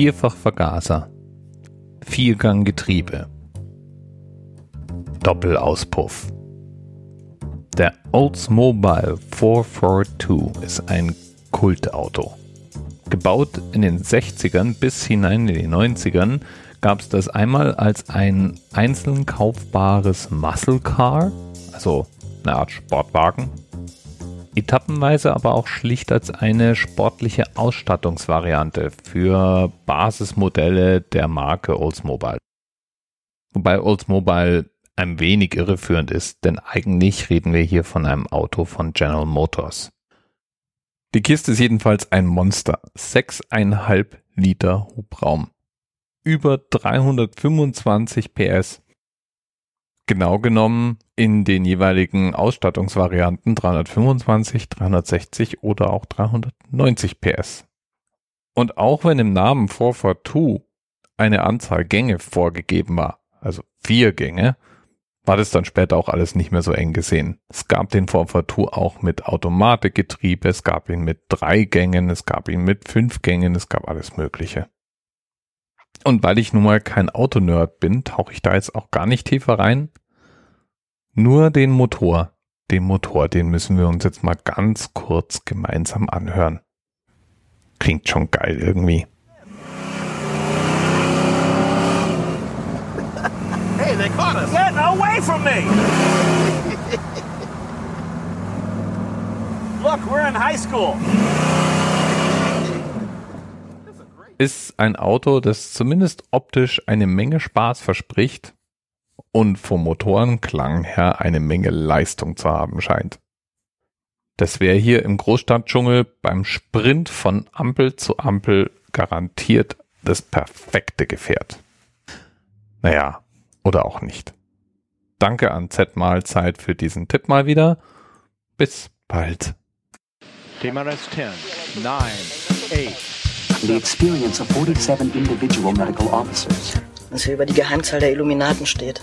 Vierfachvergaser, Vierganggetriebe, Doppelauspuff. Der Oldsmobile 442 ist ein Kultauto. Gebaut in den 60ern bis hinein in die 90ern gab es das einmal als ein einzeln kaufbares Muscle Car, also eine Art Sportwagen, etappenweise aber auch schlicht als eine sportliche Ausstattungsvariante für Basismodelle der Marke Oldsmobile. Wobei Oldsmobile ein wenig irreführend ist, denn eigentlich reden wir hier von einem Auto von General Motors. Die Kiste ist jedenfalls ein Monster. 6,5 Liter Hubraum. Über 325 PS. Genau genommen in den jeweiligen Ausstattungsvarianten 325, 360 oder auch 390 PS. Und auch wenn im Namen 442 eine Anzahl Gänge vorgegeben war, also vier Gänge, war das dann später auch alles nicht mehr so eng gesehen. Es gab den 442 auch mit Automatikgetriebe, es gab ihn mit drei Gängen, es gab ihn mit fünf Gängen, es gab alles Mögliche. Und weil ich nun mal kein Autonerd bin, tauche ich da jetzt auch gar nicht tiefer rein. Nur den Motor. Den Motor, den müssen wir uns jetzt mal ganz kurz gemeinsam anhören. Klingt schon geil irgendwie. Hey, they caught us. Get away from me! Look, we're in high school. Ist ein Auto, das zumindest optisch eine Menge Spaß verspricht und vom Motorenklang her eine Menge Leistung zu haben scheint. Das wäre hier im Großstadtdschungel beim Sprint von Ampel zu Ampel garantiert das perfekte Gefährt. Naja, oder auch nicht. Danke an Z-Mahlzeit für diesen Tipp mal wieder. Bis bald. TMRS 10, 9, 8. The experience of 47 individual medical officers. Was hier über die Geheimzahl der Illuminaten steht.